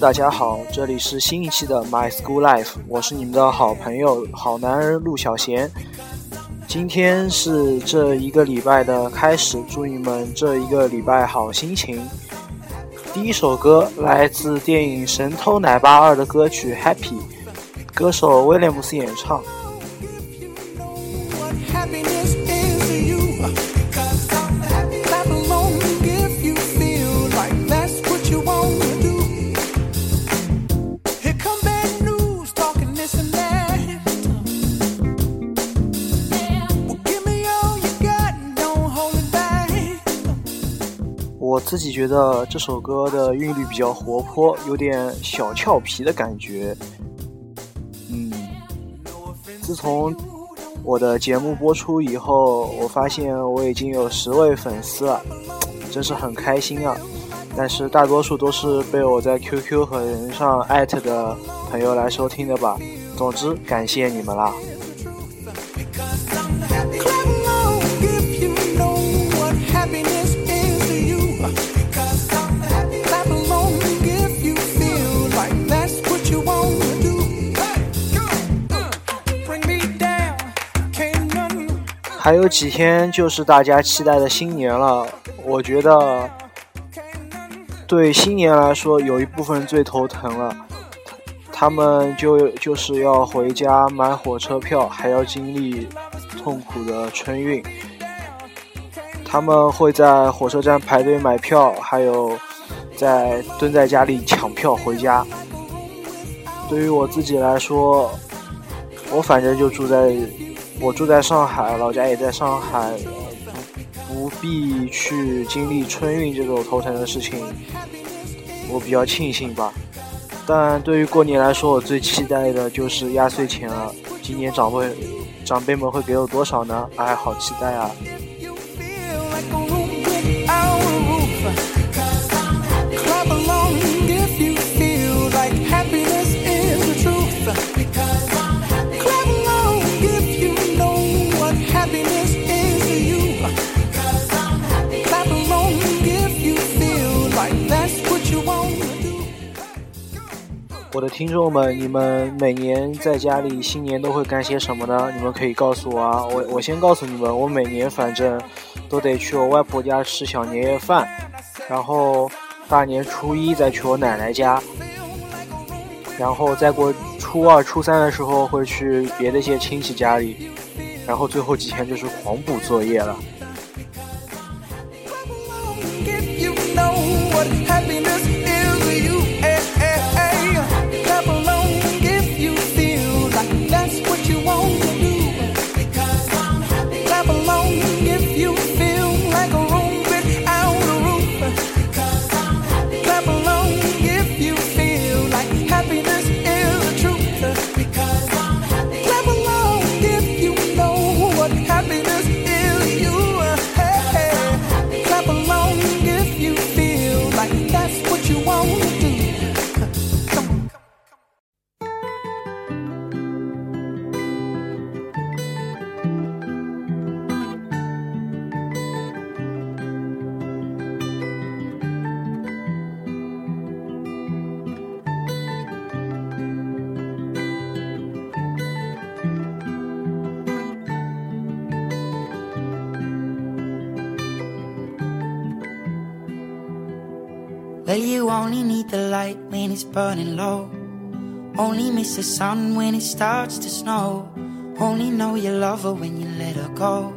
大家好，这里是新一期的 My School Life，我是你们的好朋友好男人陆小贤。今天是这一个礼拜的开始，祝你们这一个礼拜好心情。第一首歌来自电影《神偷奶爸二》的歌曲《Happy》，歌手威廉姆斯演唱。自己觉得这首歌的韵律比较活泼，有点小俏皮的感觉。嗯，自从我的节目播出以后，我发现我已经有十位粉丝了，真是很开心啊！但是大多数都是被我在 QQ 和人上艾特的朋友来收听的吧。总之，感谢你们啦！还有几天就是大家期待的新年了，我觉得对新年来说，有一部分人最头疼了，他们就就是要回家买火车票，还要经历痛苦的春运。他们会在火车站排队买票，还有在蹲在家里抢票回家。对于我自己来说，我反正就住在。我住在上海，老家也在上海，不不必去经历春运这种头疼的事情，我比较庆幸吧。但对于过年来说，我最期待的就是压岁钱了。今年长辈长辈们会给我多少呢？哎，好期待啊！我的听众们，你们每年在家里新年都会干些什么呢？你们可以告诉我啊。我我先告诉你们，我每年反正都得去我外婆家吃小年夜饭，然后大年初一再去我奶奶家，然后再过初二、初三的时候会去别的一些亲戚家里，然后最后几天就是狂补作业了。Well, you only need the light when it's burning low. Only miss the sun when it starts to snow. Only know you love her when you let her go.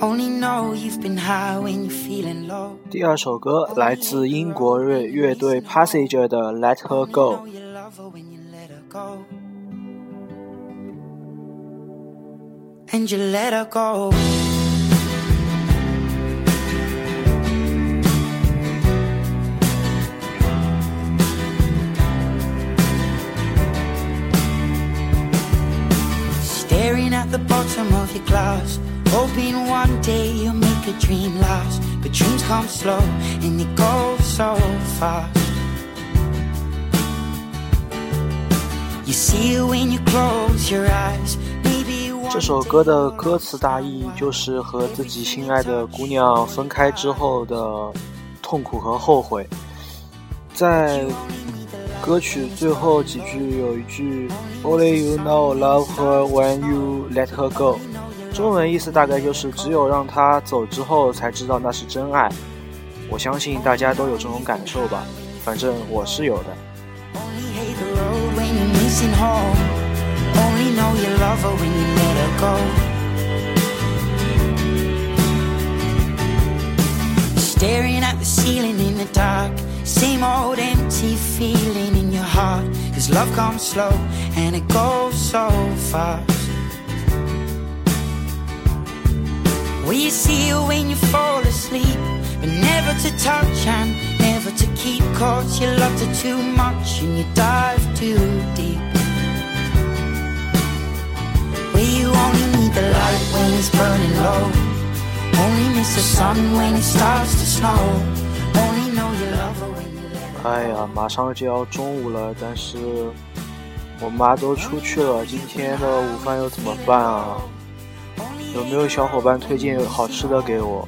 Only know you've been high when you're feeling low. 第二首歌来自英国乐乐队 Passenger 的《Let Her Go》。And you let her go. At the bottom of your glass Hoping one day you'll make a dream last But dreams come slow and they go so fast You see it when you close your eyes 这首歌的歌词大意就是和自己心爱的姑娘分开之后的痛苦和后悔。在歌曲最后几句有一句 “Only you know love her when you let her go”，中文意思大概就是只有让她走之后才知道那是真爱。我相信大家都有这种感受吧，反正我是有的。Staring at the ceiling in the dark Same old empty feeling in your heart. Cause love comes slow and it goes so fast. We see you when you fall asleep But never to touch and never to keep. Cause you loved her too much and you dive too deep. Where you only need the light when it's burning low. Only miss the sun when it starts to snow. Only know you love her you 哎呀，马上就要中午了，但是我妈都出去了，今天的午饭又怎么办啊？有没有小伙伴推荐好吃的给我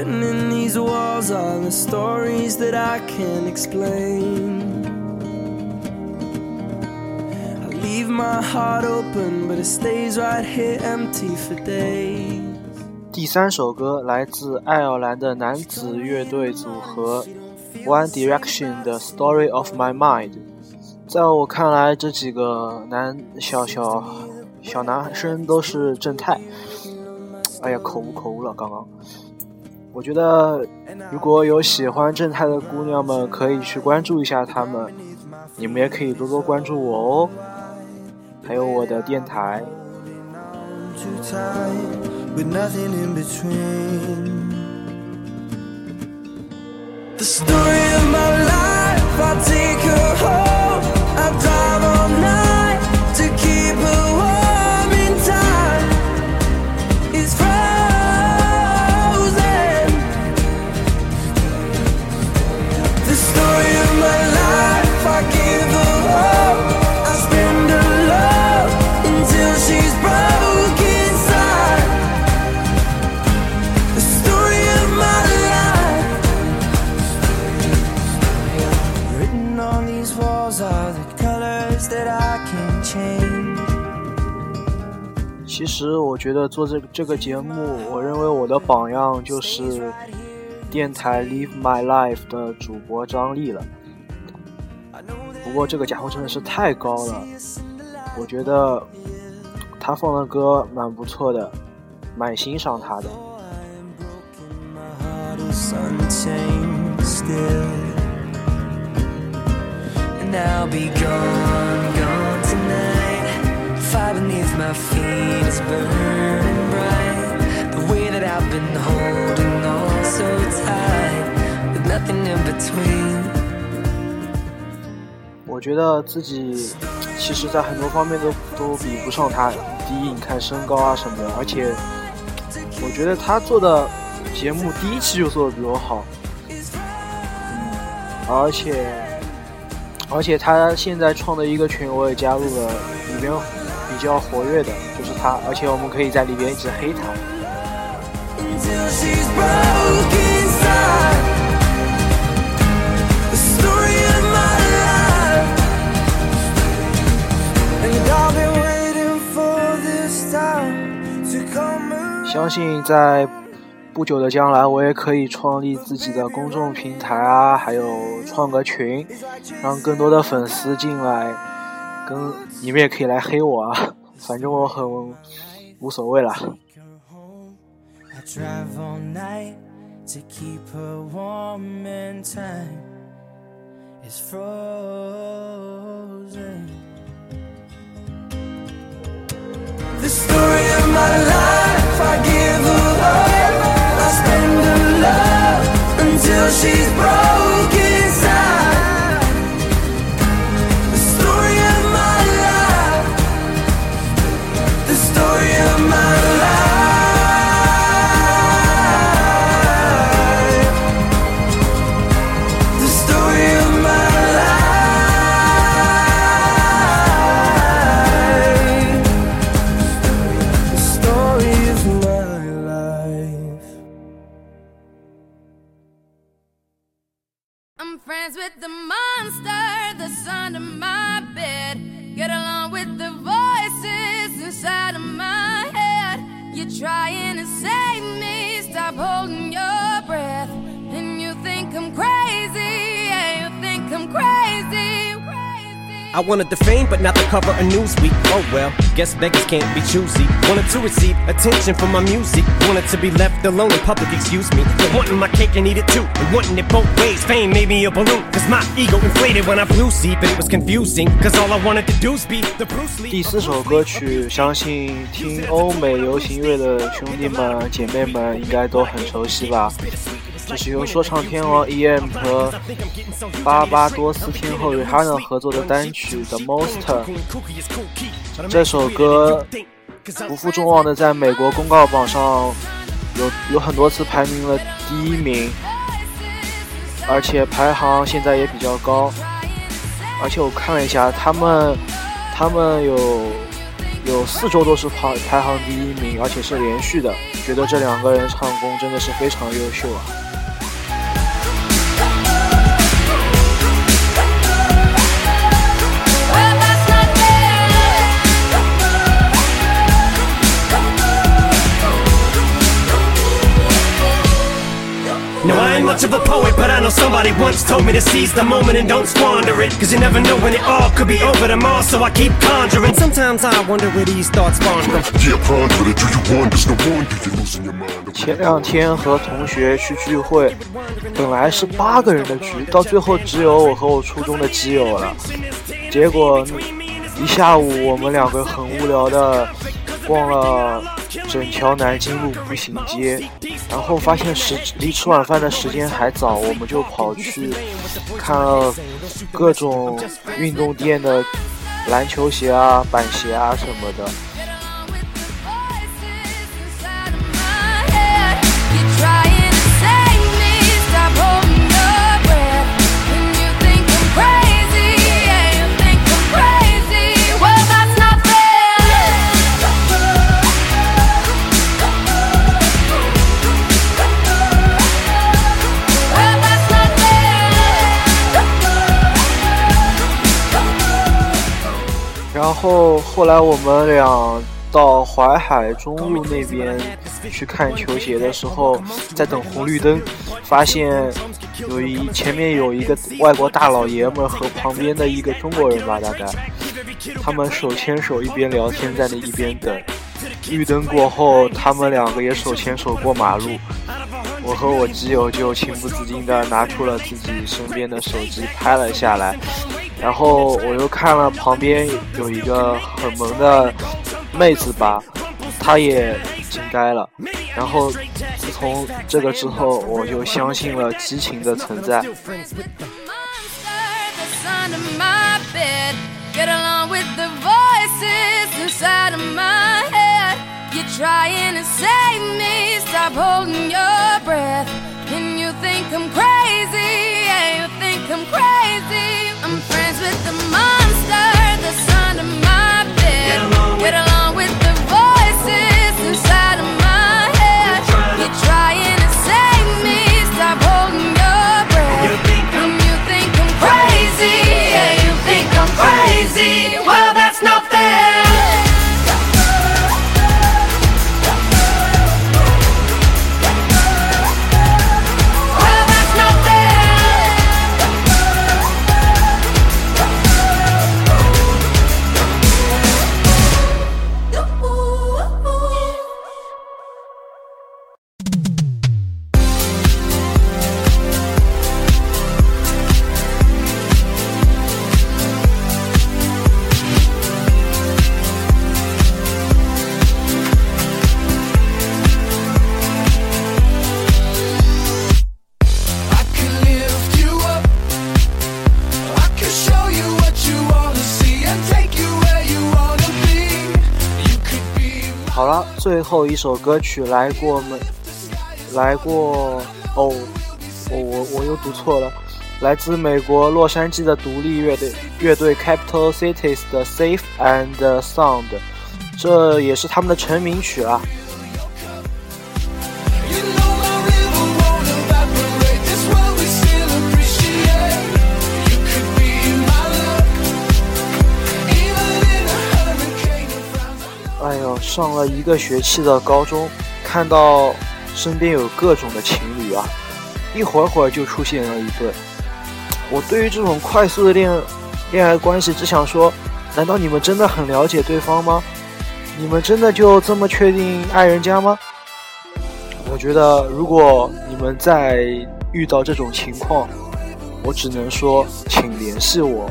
Written in these walls are the stories that I can't explain. I leave my heart open, but it stays right here empty for days. 第三首歌来自爱尔兰的男子乐队组合 One Direction 的《Story of My Mind》。在我看来，这几个男小小小男生都是正太。哎呀，口误口误了，刚刚。我觉得，如果有喜欢正太的姑娘们，可以去关注一下他们。你们也可以多多关注我哦，还有我的电台。得做这这个节目，我认为我的榜样就是电台 Live My Life 的主播张力了。不过这个家伙真的是太高了，我觉得他放的歌蛮不错的，蛮欣赏他的。Beneath my feet is burning bright. The way that I've been holding on so 我觉得自己其实，在很多方面都都比不上他。第一，你看身高啊什么的，而且我觉得他做的节目第一期就做的比我好。嗯，而且而且他现在创的一个群我也加入了，里边比较活跃的就是他，而且我们可以在里边一直黑他。相信在不久的将来，我也可以创立自己的公众平台啊，还有创个群，让更多的粉丝进来，跟你们也可以来黑我啊，反正我很无所谓了。The story of my life, I give her love, I spend her love until she's broken. 第四首歌曲，相信听欧美流行乐的兄弟们、姐妹们应该都很熟悉吧。 这是由说唱天王 E.M 和巴巴多斯天后与哈 n 合作的单曲《The Monster》。这首歌不负众望的在美国公告榜上有有很多次排名了第一名，而且排行现在也比较高。而且我看了一下，他们他们有有四周都是排排行第一名，而且是连续的。觉得这两个人唱功真的是非常优秀啊 much of a poet, but I know somebody once told me to seize the moment and don't squander it. Cause you never know when it all could be over tomorrow, so I keep conjuring. Sometimes I wonder where these thoughts spawn from. Yeah, ponder it, do you wonder? There's no wonder you're losing your mind. 前两天和同学去聚会，本来是八个人的局，到最后只有我和我初中的基友了。结果一下午我们两个很无聊的逛了整条南京路步行街，然后发现时离吃晚饭的时间还早，我们就跑去看了各种运动店的篮球鞋啊、板鞋啊什么的。然后后来我们俩到淮海中路那边去看球鞋的时候，在等红绿灯，发现有一前面有一个外国大老爷们和旁边的一个中国人吧，大概他们手牵手一边聊天在那一边等。绿灯过后，他们两个也手牵手过马路。我和我基友就情不自禁地拿出了自己身边的手机拍了下来。然后我又看了旁边有一个很萌的妹子吧，她也惊呆了。然后自从这个之后，我就相信了激情的存在。get along with the voices that are mine You're trying to save me. Stop holding your breath. And you think I'm crazy. Yeah, you think I'm crazy. I'm friends with the money. 最后一首歌曲来过美？来过哦，我我我又读错了，来自美国洛杉矶的独立乐队乐队 Capital Cities 的 Safe and Sound，这也是他们的成名曲啊。上了一个学期的高中，看到身边有各种的情侣啊，一会儿会儿就出现了一对。我对于这种快速的恋恋爱关系，只想说：难道你们真的很了解对方吗？你们真的就这么确定爱人家吗？我觉得，如果你们再遇到这种情况，我只能说，请联系我。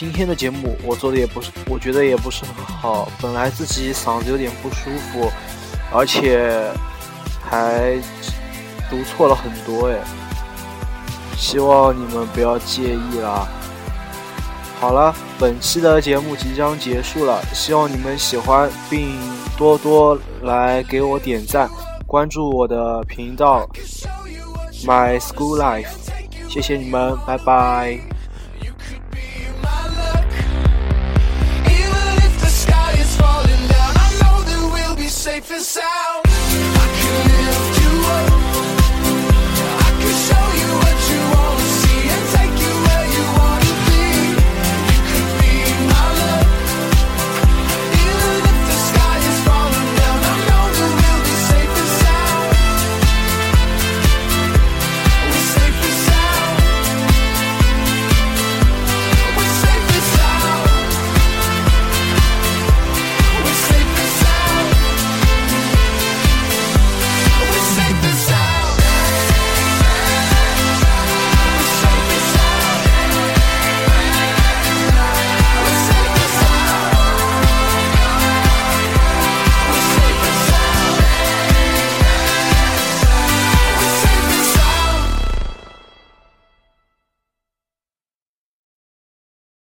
今天的节目我做的也不是，我觉得也不是很好。本来自己嗓子有点不舒服，而且还读错了很多哎，希望你们不要介意啦。好了，本期的节目即将结束了，希望你们喜欢，并多多来给我点赞，关注我的频道 My School Life。谢谢你们，拜拜。